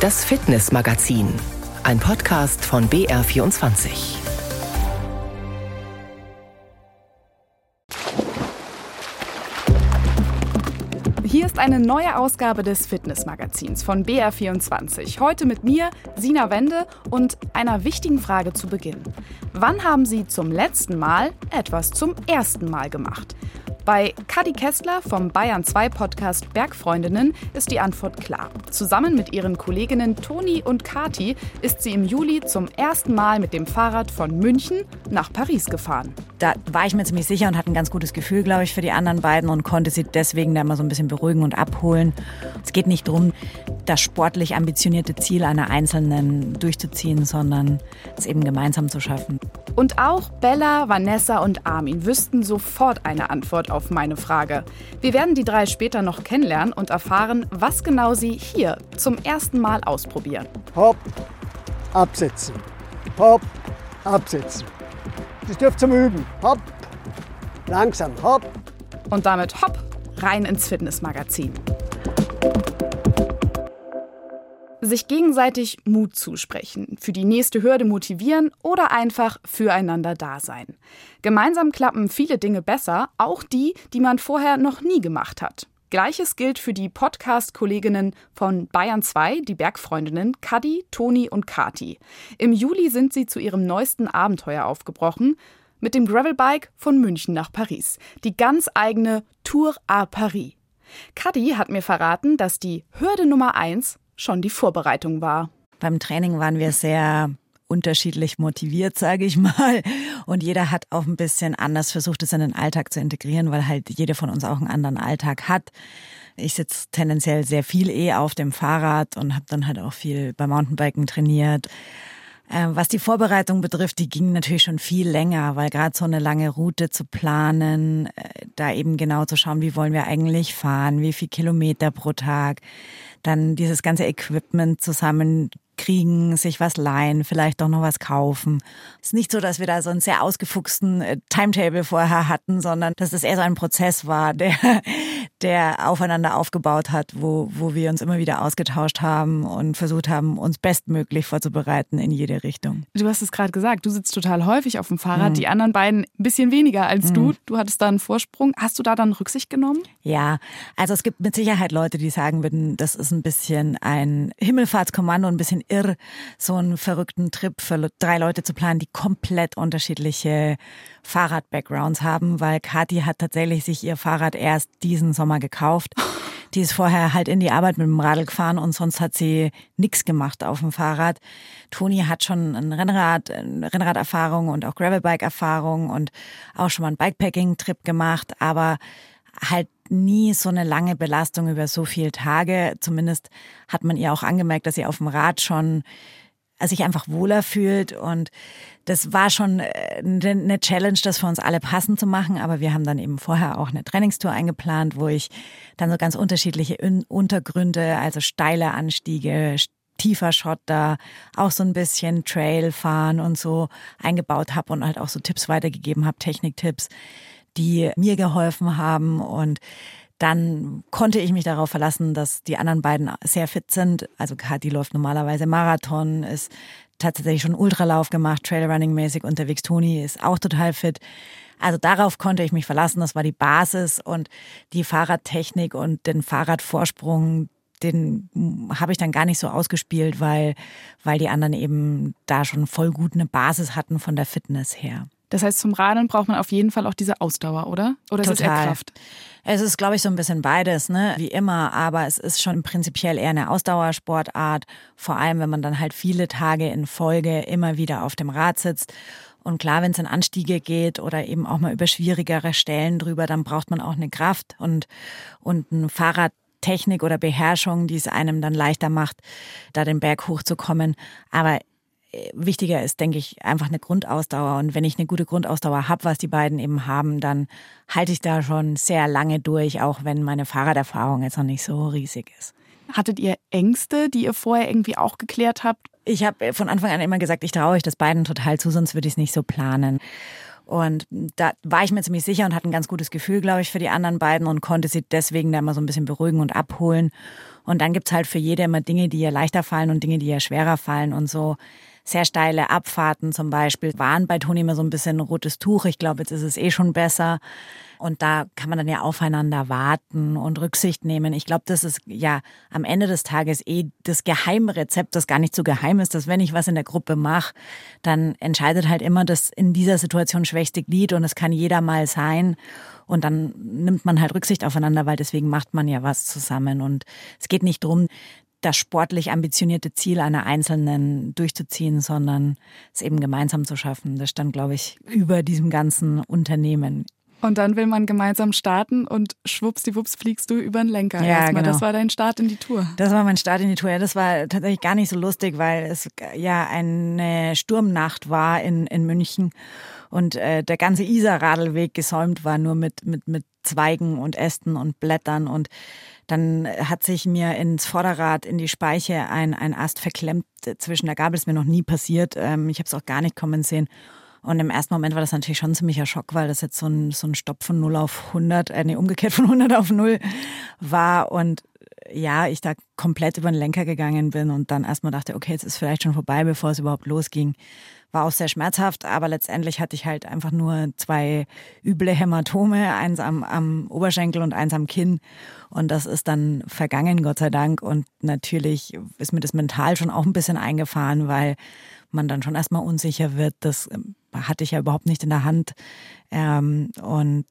Das Fitnessmagazin, ein Podcast von BR24. Hier ist eine neue Ausgabe des Fitnessmagazins von BR24. Heute mit mir, Sina Wende, und einer wichtigen Frage zu Beginn. Wann haben Sie zum letzten Mal etwas zum ersten Mal gemacht? Bei Kadi Kessler vom Bayern 2 Podcast Bergfreundinnen ist die Antwort klar. Zusammen mit ihren Kolleginnen Toni und Kati ist sie im Juli zum ersten Mal mit dem Fahrrad von München nach Paris gefahren. Da war ich mir ziemlich sicher und hatte ein ganz gutes Gefühl, glaube ich, für die anderen beiden und konnte sie deswegen da mal so ein bisschen beruhigen und abholen. Es geht nicht darum, das sportlich ambitionierte Ziel einer Einzelnen durchzuziehen, sondern es eben gemeinsam zu schaffen. Und auch Bella, Vanessa und Armin wüssten sofort eine Antwort auf meine Frage. Wir werden die drei später noch kennenlernen und erfahren, was genau sie hier zum ersten Mal ausprobieren. Hopp, absetzen. Hopp, absetzen. Das dürft zum Üben. Hopp, langsam, hopp. Und damit hopp, rein ins Fitnessmagazin sich gegenseitig Mut zusprechen, für die nächste Hürde motivieren oder einfach füreinander da sein. Gemeinsam klappen viele Dinge besser, auch die, die man vorher noch nie gemacht hat. Gleiches gilt für die Podcast-Kolleginnen von Bayern 2, die Bergfreundinnen Kadi, Toni und Kati. Im Juli sind sie zu ihrem neuesten Abenteuer aufgebrochen, mit dem Gravelbike von München nach Paris. Die ganz eigene Tour à Paris. Kadi hat mir verraten, dass die Hürde Nummer 1 schon die Vorbereitung war. Beim Training waren wir sehr unterschiedlich motiviert, sage ich mal. Und jeder hat auch ein bisschen anders versucht, es in den Alltag zu integrieren, weil halt jeder von uns auch einen anderen Alltag hat. Ich sitze tendenziell sehr viel eh auf dem Fahrrad und habe dann halt auch viel beim Mountainbiken trainiert. Ähm, was die Vorbereitung betrifft, die ging natürlich schon viel länger, weil gerade so eine lange Route zu planen, äh, da eben genau zu schauen, wie wollen wir eigentlich fahren, wie viel Kilometer pro Tag, dann dieses ganze Equipment zusammenkriegen, sich was leihen, vielleicht doch noch was kaufen. Es ist nicht so, dass wir da so einen sehr ausgefuchsten äh, Timetable vorher hatten, sondern dass es eher so ein Prozess war, der, der aufeinander aufgebaut hat, wo, wo wir uns immer wieder ausgetauscht haben und versucht haben, uns bestmöglich vorzubereiten in jede Richtung. Du hast es gerade gesagt, du sitzt total häufig auf dem Fahrrad, mhm. die anderen beiden ein bisschen weniger als mhm. du. Du hattest da einen Vorsprung. Hast du da dann Rücksicht genommen? Ja, also es gibt mit Sicherheit Leute, die sagen würden, das ist ein bisschen ein Himmelfahrtskommando, ein bisschen irr, so einen verrückten Trip für drei Leute zu planen, die komplett unterschiedliche Fahrrad-Backgrounds haben, weil Kathi hat tatsächlich sich ihr Fahrrad erst diesen Sommer gekauft. Die ist vorher halt in die Arbeit mit dem Radl gefahren und sonst hat sie nichts gemacht auf dem Fahrrad. Toni hat schon ein Rennrad, eine Rennraderfahrung und auch Gravelbike-Erfahrung und auch schon mal einen Bikepacking-Trip gemacht, aber halt nie so eine lange Belastung über so viele Tage. Zumindest hat man ihr auch angemerkt, dass sie auf dem Rad schon sich einfach wohler fühlt. Und das war schon äh, eine Challenge, das für uns alle passend zu machen. Aber wir haben dann eben vorher auch eine Trainingstour eingeplant, wo ich dann so ganz unterschiedliche Untergründe, also steile Anstiege, tiefer Schotter, auch so ein bisschen Trail fahren und so eingebaut habe und halt auch so Tipps weitergegeben habe, Techniktipps, die mir geholfen haben und dann konnte ich mich darauf verlassen, dass die anderen beiden sehr fit sind. Also Kathi läuft normalerweise Marathon, ist tatsächlich schon Ultralauf gemacht, Trailrunning-mäßig unterwegs. Toni ist auch total fit. Also darauf konnte ich mich verlassen. Das war die Basis und die Fahrradtechnik und den Fahrradvorsprung, den habe ich dann gar nicht so ausgespielt, weil, weil die anderen eben da schon voll gut eine Basis hatten von der Fitness her. Das heißt, zum Radeln braucht man auf jeden Fall auch diese Ausdauer, oder? Oder Total. ist es eher Kraft? Es ist, glaube ich, so ein bisschen beides, ne? Wie immer, aber es ist schon prinzipiell eher eine Ausdauersportart. Vor allem, wenn man dann halt viele Tage in Folge immer wieder auf dem Rad sitzt. Und klar, wenn es in Anstiege geht oder eben auch mal über schwierigere Stellen drüber, dann braucht man auch eine Kraft und, und ein Fahrradtechnik oder Beherrschung, die es einem dann leichter macht, da den Berg hochzukommen. Aber wichtiger ist, denke ich, einfach eine Grundausdauer. Und wenn ich eine gute Grundausdauer habe, was die beiden eben haben, dann halte ich da schon sehr lange durch, auch wenn meine Fahrraderfahrung jetzt noch nicht so riesig ist. Hattet ihr Ängste, die ihr vorher irgendwie auch geklärt habt? Ich habe von Anfang an immer gesagt, ich traue euch das beiden total zu, sonst würde ich es nicht so planen. Und da war ich mir ziemlich sicher und hatte ein ganz gutes Gefühl, glaube ich, für die anderen beiden und konnte sie deswegen da immer so ein bisschen beruhigen und abholen Und dann gibt's halt für jede immer Dinge, die ihr leichter fallen und Dinge, die ihr schwerer fallen und so sehr steile Abfahrten zum Beispiel waren bei Toni immer so ein bisschen ein rotes Tuch. Ich glaube, jetzt ist es eh schon besser. Und da kann man dann ja aufeinander warten und Rücksicht nehmen. Ich glaube, das ist ja am Ende des Tages eh das Geheimrezept, das gar nicht so geheim ist, dass wenn ich was in der Gruppe mache, dann entscheidet halt immer das in dieser Situation schwächste Glied und es kann jeder mal sein. Und dann nimmt man halt Rücksicht aufeinander, weil deswegen macht man ja was zusammen. Und es geht nicht drum, das sportlich ambitionierte Ziel einer Einzelnen durchzuziehen, sondern es eben gemeinsam zu schaffen. Das stand, glaube ich, über diesem ganzen Unternehmen. Und dann will man gemeinsam starten und schwuppsdiwupps fliegst du über den Lenker. Ja, erstmal. genau. Das war dein Start in die Tour. Das war mein Start in die Tour. Ja, das war tatsächlich gar nicht so lustig, weil es ja eine Sturmnacht war in, in München und äh, der ganze Isar-Radelweg gesäumt war nur mit, mit, mit Zweigen und Ästen und Blättern und dann hat sich mir ins Vorderrad, in die Speiche ein, ein Ast verklemmt zwischen der Gabel. Ist mir noch nie passiert. Ähm, ich habe es auch gar nicht kommen sehen. Und im ersten Moment war das natürlich schon ein ziemlicher Schock, weil das jetzt so ein, so ein Stopp von 0 auf 100, äh, nee, umgekehrt von 100 auf 0 war. Und ja, ich da komplett über den Lenker gegangen bin und dann erstmal dachte, okay, jetzt ist vielleicht schon vorbei, bevor es überhaupt losging. War auch sehr schmerzhaft, aber letztendlich hatte ich halt einfach nur zwei üble Hämatome, eins am, am Oberschenkel und eins am Kinn. Und das ist dann vergangen, Gott sei Dank. Und natürlich ist mir das mental schon auch ein bisschen eingefahren, weil man dann schon erstmal unsicher wird. Das ähm, hatte ich ja überhaupt nicht in der Hand. Ähm, und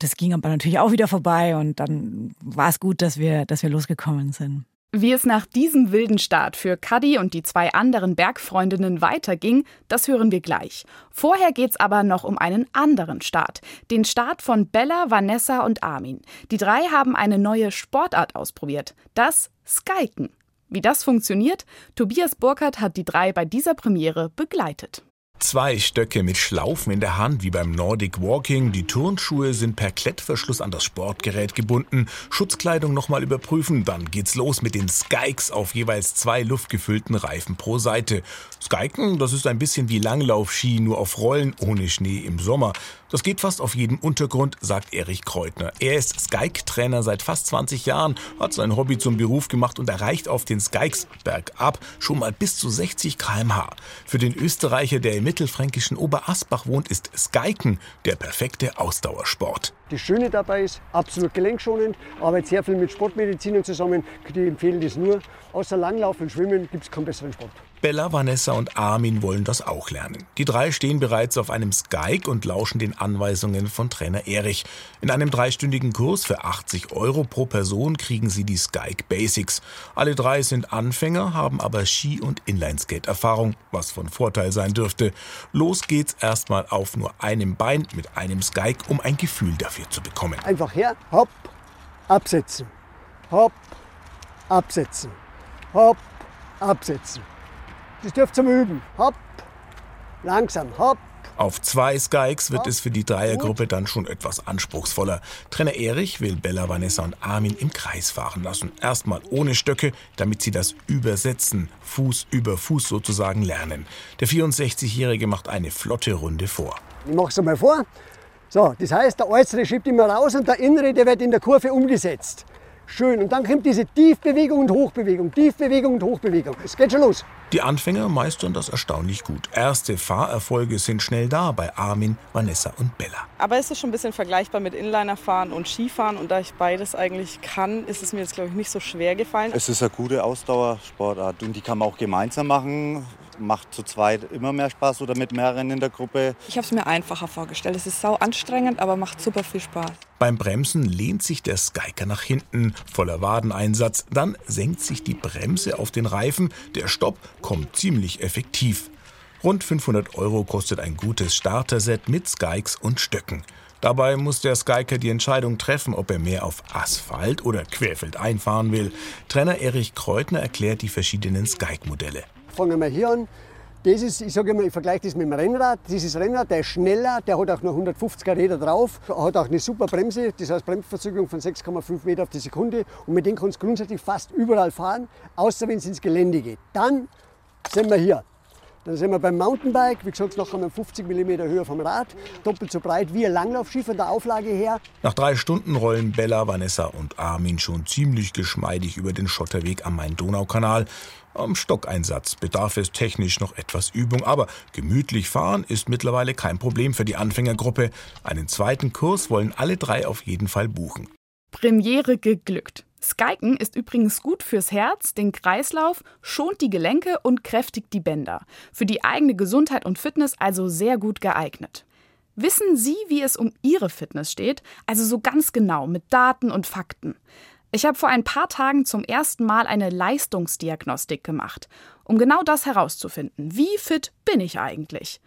das ging aber natürlich auch wieder vorbei und dann war es gut, dass wir, dass wir losgekommen sind. Wie es nach diesem wilden Start für Cuddy und die zwei anderen Bergfreundinnen weiterging, das hören wir gleich. Vorher geht's aber noch um einen anderen Start. Den Start von Bella, Vanessa und Armin. Die drei haben eine neue Sportart ausprobiert. Das Skiken. Wie das funktioniert, Tobias Burkhardt hat die drei bei dieser Premiere begleitet. Zwei Stöcke mit Schlaufen in der Hand, wie beim Nordic Walking. Die Turnschuhe sind per Klettverschluss an das Sportgerät gebunden. Schutzkleidung nochmal überprüfen. Dann geht's los mit den Skikes auf jeweils zwei luftgefüllten Reifen pro Seite. Skiken, das ist ein bisschen wie Langlaufski, nur auf Rollen ohne Schnee im Sommer. Das geht fast auf jedem Untergrund, sagt Erich Kreutner. Er ist Skike-Trainer seit fast 20 Jahren, hat sein Hobby zum Beruf gemacht und erreicht auf den Skikes bergab schon mal bis zu 60 km/h. Für den Österreicher, der im mittelfränkischen Oberasbach wohnt, ist Skiken der perfekte Ausdauersport. Das Schöne dabei ist, absolut gelenkschonend, arbeitet sehr viel mit Sportmedizinern zusammen. Die empfehlen das nur. Außer Langlauf und Schwimmen gibt es keinen besseren Sport. Bella, Vanessa und Armin wollen das auch lernen. Die drei stehen bereits auf einem Skyke und lauschen den Anweisungen von Trainer Erich. In einem dreistündigen Kurs für 80 Euro pro Person kriegen sie die Skyke Basics. Alle drei sind Anfänger, haben aber Ski- und Inlineskate-Erfahrung, was von Vorteil sein dürfte. Los geht's erstmal auf nur einem Bein mit einem Skyke, um ein Gefühl dafür zu bekommen. Einfach her, hopp, absetzen. Hopp, absetzen. Hopp, absetzen. Das dürft ihr mal üben. Hopp, langsam, hopp. Auf zwei Skykes wird es für die Dreiergruppe dann schon etwas anspruchsvoller. Trainer Erich will Bella, Vanessa und Armin im Kreis fahren lassen. Erstmal ohne Stöcke, damit sie das Übersetzen, Fuß über Fuß sozusagen lernen. Der 64-Jährige macht eine flotte Runde vor. Ich mache es einmal vor. So, das heißt, der Äußere schiebt immer raus und der Innere, der wird in der Kurve umgesetzt. Schön. Und dann kommt diese Tiefbewegung und Hochbewegung, Tiefbewegung und Hochbewegung. Es geht schon los. Die Anfänger meistern das erstaunlich gut. Erste Fahrerfolge sind schnell da bei Armin, Vanessa und Bella. Aber es ist schon ein bisschen vergleichbar mit Inlinerfahren und Skifahren. Und da ich beides eigentlich kann, ist es mir jetzt, glaube ich, nicht so schwer gefallen. Es ist eine gute Ausdauersportart und die kann man auch gemeinsam machen. Macht zu zweit immer mehr Spaß oder mit mehreren in der Gruppe. Ich habe es mir einfacher vorgestellt. Es ist sau anstrengend, aber macht super viel Spaß. Beim Bremsen lehnt sich der Skiker nach hinten, voller Wadeneinsatz. Dann senkt sich die Bremse auf den Reifen. Der Stopp kommt ziemlich effektiv. Rund 500 Euro kostet ein gutes Starter-Set mit Skikes und Stöcken. Dabei muss der Skiker die Entscheidung treffen, ob er mehr auf Asphalt oder Querfeld einfahren will. Trainer Erich Kreutner erklärt die verschiedenen Skike-Modelle. Fangen wir hier an. Das ist, ich sage immer, ich vergleiche das mit dem Rennrad. Dieses Rennrad, der ist schneller, der hat auch noch 150er Räder drauf, hat auch eine super Bremse, das heißt Bremsverzögerung von 6,5 Meter auf die Sekunde. Und mit dem kannst du grundsätzlich fast überall fahren, außer wenn es ins Gelände geht. Dann sind wir hier. Dann sind wir beim Mountainbike, wie gesagt, noch einmal 50 mm Höhe vom Rad, doppelt so breit wie ein Langlaufski von der Auflage her. Nach drei Stunden rollen Bella, Vanessa und Armin schon ziemlich geschmeidig über den Schotterweg am Main-Donau-Kanal. Am Stockeinsatz bedarf es technisch noch etwas Übung, aber gemütlich fahren ist mittlerweile kein Problem für die Anfängergruppe. Einen zweiten Kurs wollen alle drei auf jeden Fall buchen. Premiere geglückt. Skiken ist übrigens gut fürs Herz, den Kreislauf, schont die Gelenke und kräftigt die Bänder. Für die eigene Gesundheit und Fitness also sehr gut geeignet. Wissen Sie, wie es um Ihre Fitness steht? Also so ganz genau mit Daten und Fakten. Ich habe vor ein paar Tagen zum ersten Mal eine Leistungsdiagnostik gemacht, um genau das herauszufinden. Wie fit bin ich eigentlich?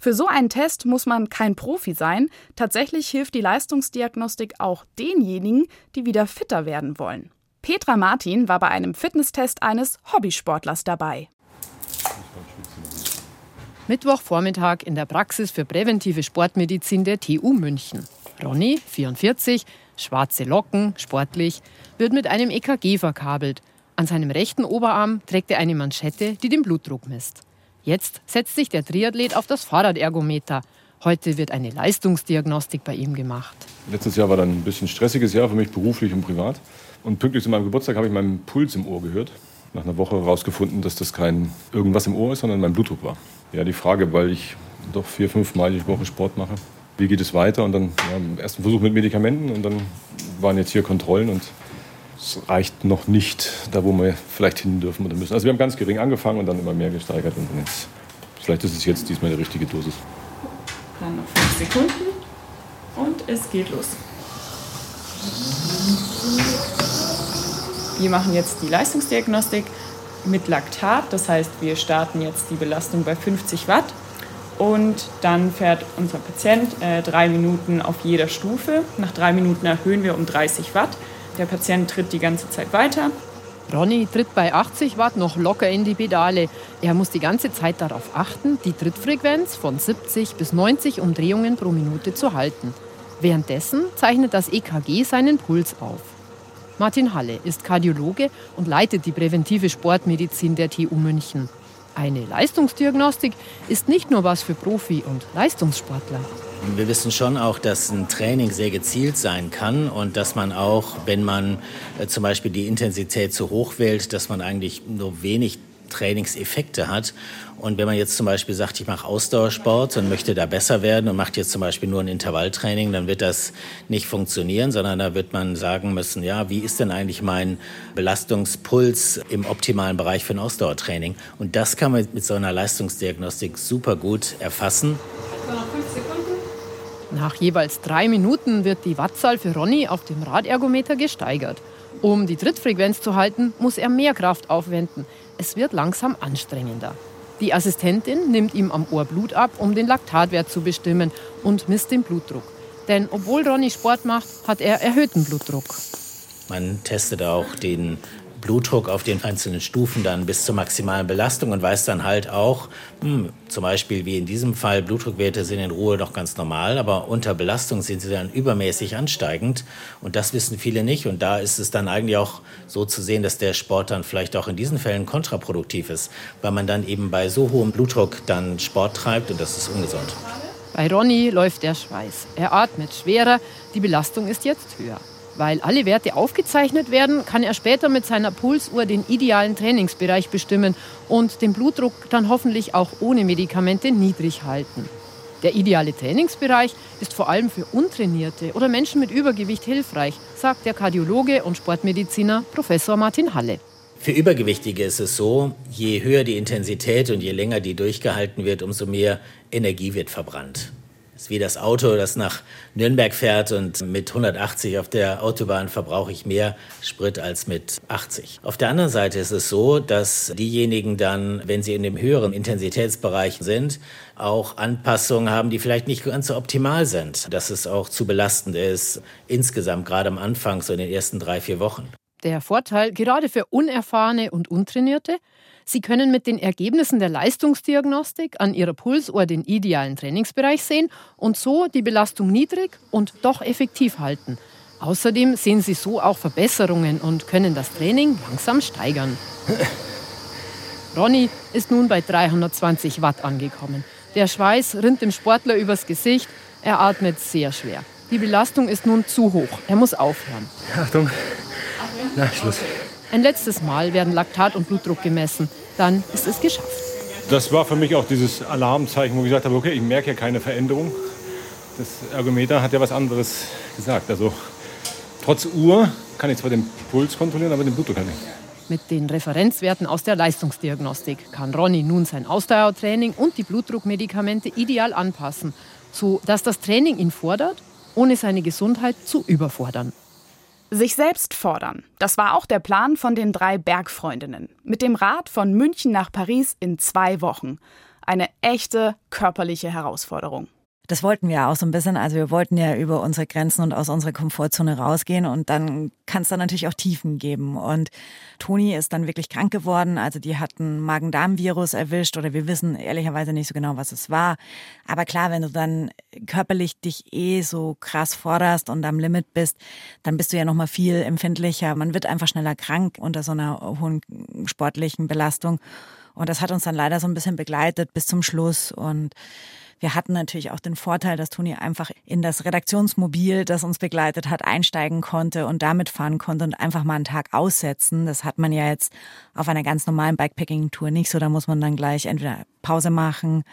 Für so einen Test muss man kein Profi sein. Tatsächlich hilft die Leistungsdiagnostik auch denjenigen, die wieder fitter werden wollen. Petra Martin war bei einem Fitnesstest eines Hobbysportlers dabei. Mittwochvormittag in der Praxis für präventive Sportmedizin der TU München. Ronny, 44, schwarze Locken, sportlich, wird mit einem EKG verkabelt. An seinem rechten Oberarm trägt er eine Manschette, die den Blutdruck misst. Jetzt setzt sich der Triathlet auf das Fahrradergometer. Heute wird eine Leistungsdiagnostik bei ihm gemacht. Letztes Jahr war dann ein bisschen stressiges Jahr für mich beruflich und privat. Und pünktlich zu meinem Geburtstag habe ich meinen Puls im Ohr gehört. Nach einer Woche herausgefunden, dass das kein irgendwas im Ohr ist, sondern mein Blutdruck war. Ja, die Frage, weil ich doch vier, fünf Mal die Woche Sport mache. Wie geht es weiter? Und dann ja, ersten Versuch mit Medikamenten und dann waren jetzt hier Kontrollen und es reicht noch nicht da, wo wir vielleicht hin dürfen oder müssen. Also wir haben ganz gering angefangen und dann immer mehr gesteigert. Und jetzt, vielleicht ist es jetzt diesmal die richtige Dosis. Dann noch fünf Sekunden und es geht los. Wir machen jetzt die Leistungsdiagnostik mit Laktat. Das heißt, wir starten jetzt die Belastung bei 50 Watt. Und dann fährt unser Patient äh, drei Minuten auf jeder Stufe. Nach drei Minuten erhöhen wir um 30 Watt. Der Patient tritt die ganze Zeit weiter. Ronny tritt bei 80 Watt noch locker in die Pedale. Er muss die ganze Zeit darauf achten, die Trittfrequenz von 70 bis 90 Umdrehungen pro Minute zu halten. Währenddessen zeichnet das EKG seinen Puls auf. Martin Halle ist Kardiologe und leitet die präventive Sportmedizin der TU München. Eine Leistungsdiagnostik ist nicht nur was für Profi- und Leistungssportler. Wir wissen schon auch, dass ein Training sehr gezielt sein kann und dass man auch, wenn man äh, zum Beispiel die Intensität zu hoch wählt, dass man eigentlich nur wenig Trainingseffekte hat. Und wenn man jetzt zum Beispiel sagt, ich mache Ausdauersport und möchte da besser werden und macht jetzt zum Beispiel nur ein Intervalltraining, dann wird das nicht funktionieren, sondern da wird man sagen müssen, ja, wie ist denn eigentlich mein Belastungspuls im optimalen Bereich für ein Ausdauertraining? Und das kann man mit so einer Leistungsdiagnostik super gut erfassen. Nach jeweils drei Minuten wird die Wattzahl für Ronny auf dem Radergometer gesteigert. Um die Trittfrequenz zu halten, muss er mehr Kraft aufwenden. Es wird langsam anstrengender. Die Assistentin nimmt ihm am Ohr Blut ab, um den Laktatwert zu bestimmen und misst den Blutdruck. Denn obwohl Ronny Sport macht, hat er erhöhten Blutdruck. Man testet auch den Blutdruck auf den einzelnen Stufen dann bis zur maximalen Belastung und weiß dann halt auch, hm, zum Beispiel wie in diesem Fall, Blutdruckwerte sind in Ruhe noch ganz normal, aber unter Belastung sind sie dann übermäßig ansteigend und das wissen viele nicht und da ist es dann eigentlich auch so zu sehen, dass der Sport dann vielleicht auch in diesen Fällen kontraproduktiv ist, weil man dann eben bei so hohem Blutdruck dann Sport treibt und das ist ungesund. Bei Ronny läuft der Schweiß. Er atmet schwerer, die Belastung ist jetzt höher. Weil alle Werte aufgezeichnet werden, kann er später mit seiner Pulsuhr den idealen Trainingsbereich bestimmen und den Blutdruck dann hoffentlich auch ohne Medikamente niedrig halten. Der ideale Trainingsbereich ist vor allem für Untrainierte oder Menschen mit Übergewicht hilfreich, sagt der Kardiologe und Sportmediziner Professor Martin Halle. Für Übergewichtige ist es so, je höher die Intensität und je länger die durchgehalten wird, umso mehr Energie wird verbrannt. Das ist wie das Auto, das nach Nürnberg fährt und mit 180 auf der Autobahn verbrauche ich mehr Sprit als mit 80. Auf der anderen Seite ist es so, dass diejenigen dann, wenn sie in dem höheren Intensitätsbereich sind, auch Anpassungen haben, die vielleicht nicht ganz so optimal sind. Dass es auch zu belastend ist, insgesamt gerade am Anfang, so in den ersten drei, vier Wochen. Der Vorteil gerade für Unerfahrene und Untrainierte, Sie können mit den Ergebnissen der Leistungsdiagnostik an Ihrer Pulsuhr den idealen Trainingsbereich sehen und so die Belastung niedrig und doch effektiv halten. Außerdem sehen Sie so auch Verbesserungen und können das Training langsam steigern. Ronny ist nun bei 320 Watt angekommen. Der Schweiß rinnt dem Sportler übers Gesicht. Er atmet sehr schwer. Die Belastung ist nun zu hoch. Er muss aufhören. Achtung. Na, Schluss. Ein letztes Mal werden Laktat und Blutdruck gemessen. Dann ist es geschafft. Das war für mich auch dieses Alarmzeichen, wo ich gesagt habe, okay, ich merke ja keine Veränderung. Das Ergometer hat ja was anderes gesagt. Also trotz Uhr kann ich zwar den Puls kontrollieren, aber den Blutdruck kann ich. Mit den Referenzwerten aus der Leistungsdiagnostik kann Ronny nun sein Ausdauertraining und die Blutdruckmedikamente ideal anpassen, so dass das Training ihn fordert, ohne seine Gesundheit zu überfordern. Sich selbst fordern. Das war auch der Plan von den drei Bergfreundinnen. Mit dem Rad von München nach Paris in zwei Wochen. Eine echte körperliche Herausforderung. Das wollten wir auch so ein bisschen. Also wir wollten ja über unsere Grenzen und aus unserer Komfortzone rausgehen und dann kann es da natürlich auch Tiefen geben. Und Toni ist dann wirklich krank geworden. Also die hat ein Magen-Darm-Virus erwischt oder wir wissen ehrlicherweise nicht so genau, was es war. Aber klar, wenn du dann körperlich dich eh so krass forderst und am Limit bist, dann bist du ja nochmal viel empfindlicher. Man wird einfach schneller krank unter so einer hohen sportlichen Belastung. Und das hat uns dann leider so ein bisschen begleitet bis zum Schluss und wir hatten natürlich auch den Vorteil, dass Toni einfach in das Redaktionsmobil, das uns begleitet hat, einsteigen konnte und damit fahren konnte und einfach mal einen Tag aussetzen. Das hat man ja jetzt auf einer ganz normalen Bikepacking-Tour nicht so. Da muss man dann gleich entweder Pause machen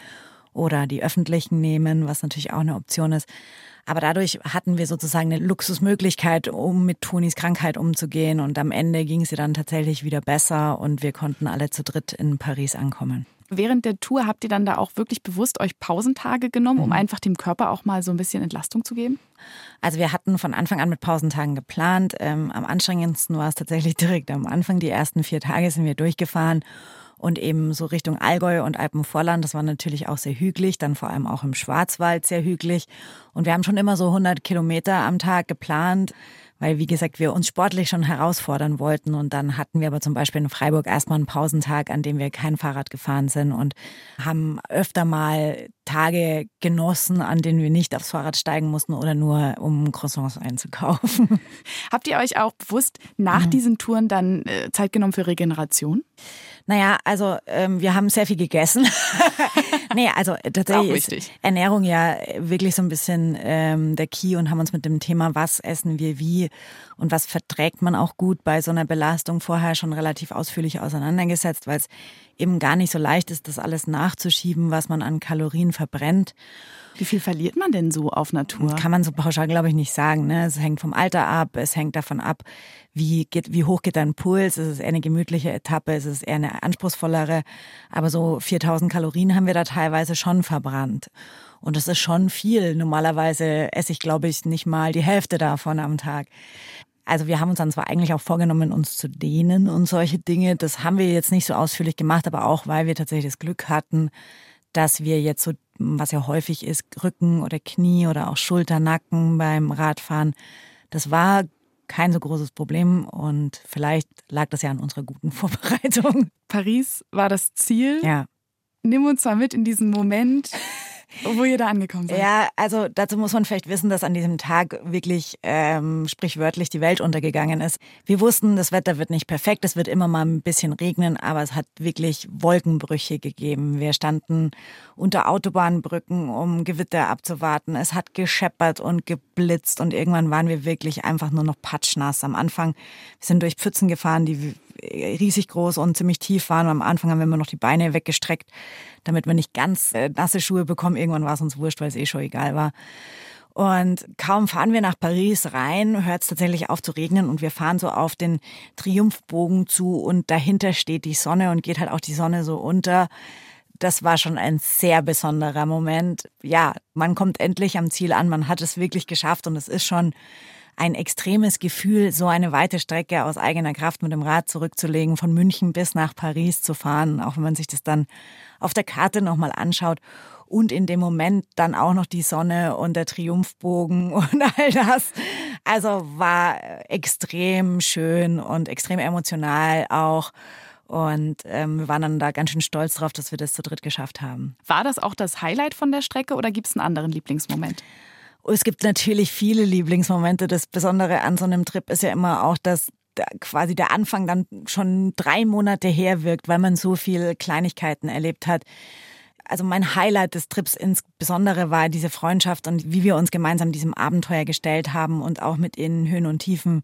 oder die öffentlichen nehmen, was natürlich auch eine Option ist. Aber dadurch hatten wir sozusagen eine Luxusmöglichkeit, um mit Tonis Krankheit umzugehen. Und am Ende ging sie dann tatsächlich wieder besser und wir konnten alle zu dritt in Paris ankommen. Während der Tour habt ihr dann da auch wirklich bewusst euch Pausentage genommen, um mhm. einfach dem Körper auch mal so ein bisschen Entlastung zu geben? Also wir hatten von Anfang an mit Pausentagen geplant. Ähm, am anstrengendsten war es tatsächlich direkt am Anfang. Die ersten vier Tage sind wir durchgefahren und eben so Richtung Allgäu und Alpenvorland. Das war natürlich auch sehr hügelig, dann vor allem auch im Schwarzwald sehr hügelig. Und wir haben schon immer so 100 Kilometer am Tag geplant weil, wie gesagt, wir uns sportlich schon herausfordern wollten. Und dann hatten wir aber zum Beispiel in Freiburg erstmal einen Pausentag, an dem wir kein Fahrrad gefahren sind und haben öfter mal Tage genossen, an denen wir nicht aufs Fahrrad steigen mussten oder nur um Croissants einzukaufen. Habt ihr euch auch bewusst nach mhm. diesen Touren dann äh, Zeit genommen für Regeneration? Naja, also ähm, wir haben sehr viel gegessen. nee, also tatsächlich ist, Ernährung ja wirklich so ein bisschen ähm, der Key und haben uns mit dem Thema, was essen wir wie und was verträgt man auch gut bei so einer Belastung vorher schon relativ ausführlich auseinandergesetzt, weil es eben gar nicht so leicht ist, das alles nachzuschieben, was man an Kalorien verbrennt. Wie viel verliert man denn so auf Natur? Kann man so pauschal, glaube ich, nicht sagen. Ne? Es hängt vom Alter ab, es hängt davon ab, wie, geht, wie hoch geht dein Puls. Ist es eher eine gemütliche Etappe, ist es eher eine anspruchsvollere. Aber so 4000 Kalorien haben wir da teilweise schon verbrannt. Und das ist schon viel. Normalerweise esse ich, glaube ich, nicht mal die Hälfte davon am Tag. Also wir haben uns dann zwar eigentlich auch vorgenommen, uns zu dehnen und solche Dinge. Das haben wir jetzt nicht so ausführlich gemacht, aber auch, weil wir tatsächlich das Glück hatten, dass wir jetzt so, was ja häufig ist, Rücken oder Knie oder auch Schulter, Nacken beim Radfahren, das war kein so großes Problem und vielleicht lag das ja an unserer guten Vorbereitung. Paris war das Ziel. Ja. Nimm uns mal mit in diesen Moment. Wo ihr da angekommen seid. Ja, also dazu muss man vielleicht wissen, dass an diesem Tag wirklich ähm, sprichwörtlich die Welt untergegangen ist. Wir wussten, das Wetter wird nicht perfekt, es wird immer mal ein bisschen regnen, aber es hat wirklich Wolkenbrüche gegeben. Wir standen unter Autobahnbrücken, um Gewitter abzuwarten. Es hat gescheppert und geblitzt und irgendwann waren wir wirklich einfach nur noch patschnass. Am Anfang, wir sind durch Pfützen gefahren, die riesig groß und ziemlich tief waren. am Anfang haben wir immer noch die Beine weggestreckt, damit wir nicht ganz äh, nasse Schuhe bekommen. Irgendwann war es uns wurscht, weil es eh schon egal war. Und kaum fahren wir nach Paris rein, hört es tatsächlich auf zu regnen und wir fahren so auf den Triumphbogen zu und dahinter steht die Sonne und geht halt auch die Sonne so unter. Das war schon ein sehr besonderer Moment. Ja, man kommt endlich am Ziel an, man hat es wirklich geschafft und es ist schon ein extremes Gefühl, so eine weite Strecke aus eigener Kraft mit dem Rad zurückzulegen, von München bis nach Paris zu fahren, auch wenn man sich das dann auf der Karte nochmal anschaut. Und in dem Moment dann auch noch die Sonne und der Triumphbogen und all das. Also war extrem schön und extrem emotional auch. Und ähm, wir waren dann da ganz schön stolz drauf, dass wir das zu dritt geschafft haben. War das auch das Highlight von der Strecke oder gibt es einen anderen Lieblingsmoment? Es gibt natürlich viele Lieblingsmomente. Das Besondere an so einem Trip ist ja immer auch, dass quasi der Anfang dann schon drei Monate her wirkt, weil man so viel Kleinigkeiten erlebt hat. Also mein Highlight des Trips insbesondere war diese Freundschaft und wie wir uns gemeinsam diesem Abenteuer gestellt haben und auch mit ihren Höhen und Tiefen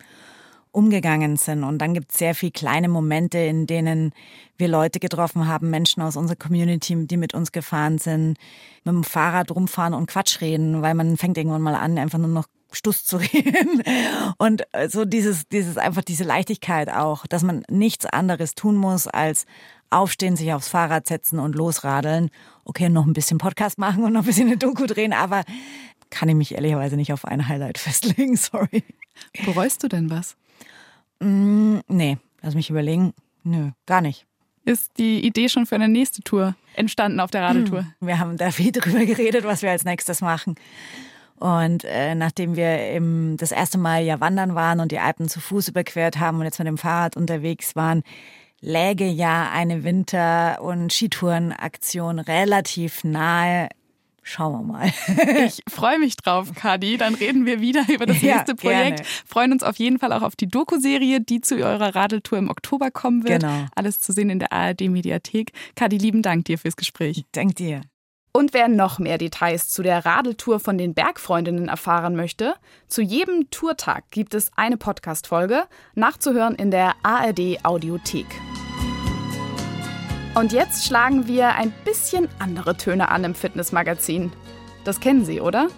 umgegangen sind. Und dann gibt es sehr viele kleine Momente, in denen wir Leute getroffen haben, Menschen aus unserer Community, die mit uns gefahren sind, mit dem Fahrrad rumfahren und Quatsch reden, weil man fängt irgendwann mal an, einfach nur noch Stuss zu reden. Und so dieses, dieses, einfach diese Leichtigkeit auch, dass man nichts anderes tun muss, als aufstehen, sich aufs Fahrrad setzen und losradeln. Okay, noch ein bisschen Podcast machen und noch ein bisschen eine Doku drehen, aber kann ich mich ehrlicherweise nicht auf ein Highlight festlegen, sorry. Bereust du denn was? Mm, nee, lass mich überlegen. Nö, gar nicht. Ist die Idee schon für eine nächste Tour entstanden auf der Radeltour? Wir haben da viel drüber geredet, was wir als nächstes machen. Und äh, nachdem wir im, das erste Mal ja wandern waren und die Alpen zu Fuß überquert haben und jetzt mit dem Fahrrad unterwegs waren, läge ja eine Winter- und Skitourenaktion relativ nahe. Schauen wir mal. ich freue mich drauf, Kadi. Dann reden wir wieder über das nächste ja, Projekt. Gerne. Freuen uns auf jeden Fall auch auf die Doku-Serie, die zu eurer Radeltour im Oktober kommen wird. Genau. Alles zu sehen in der ARD-Mediathek. Kadi, lieben Dank dir fürs Gespräch. Dank dir. Und wer noch mehr Details zu der Radeltour von den Bergfreundinnen erfahren möchte, zu jedem Tourtag gibt es eine Podcast-Folge, nachzuhören in der ARD Audiothek. Und jetzt schlagen wir ein bisschen andere Töne an im Fitnessmagazin. Das kennen Sie, oder?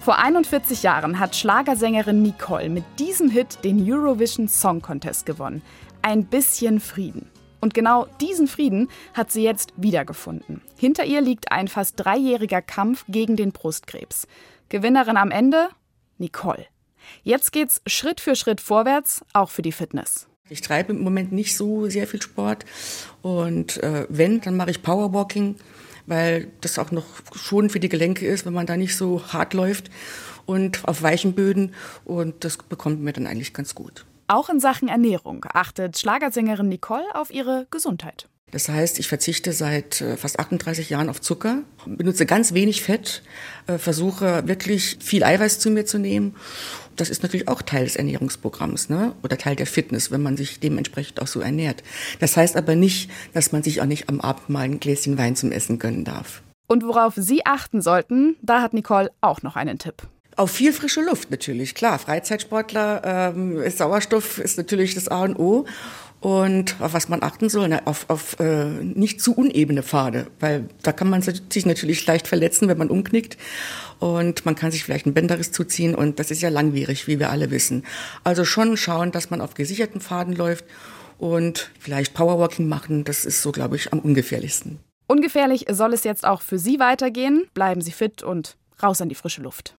Vor 41 Jahren hat Schlagersängerin Nicole mit diesem Hit den Eurovision Song Contest gewonnen. Ein bisschen Frieden. Und genau diesen Frieden hat sie jetzt wiedergefunden. Hinter ihr liegt ein fast dreijähriger Kampf gegen den Brustkrebs. Gewinnerin am Ende? Nicole. Jetzt geht's Schritt für Schritt vorwärts, auch für die Fitness. Ich treibe im Moment nicht so sehr viel Sport und äh, wenn, dann mache ich Powerwalking, weil das auch noch schon für die Gelenke ist, wenn man da nicht so hart läuft und auf weichen Böden und das bekommt mir dann eigentlich ganz gut. Auch in Sachen Ernährung achtet Schlagersängerin Nicole auf ihre Gesundheit. Das heißt, ich verzichte seit äh, fast 38 Jahren auf Zucker, benutze ganz wenig Fett, äh, versuche wirklich viel Eiweiß zu mir zu nehmen. Das ist natürlich auch Teil des Ernährungsprogramms ne? oder Teil der Fitness, wenn man sich dementsprechend auch so ernährt. Das heißt aber nicht, dass man sich auch nicht am Abend mal ein Gläschen Wein zum Essen gönnen darf. Und worauf Sie achten sollten, da hat Nicole auch noch einen Tipp. Auf viel frische Luft natürlich, klar. Freizeitsportler, ähm, Sauerstoff ist natürlich das A und O. Und auf was man achten soll, ne, auf, auf äh, nicht zu unebene Pfade, weil da kann man sich natürlich leicht verletzen, wenn man umknickt. Und man kann sich vielleicht einen Bänderriss zuziehen und das ist ja langwierig, wie wir alle wissen. Also schon schauen, dass man auf gesicherten Pfaden läuft und vielleicht Powerwalking machen, das ist so, glaube ich, am ungefährlichsten. Ungefährlich soll es jetzt auch für Sie weitergehen. Bleiben Sie fit und raus an die frische Luft.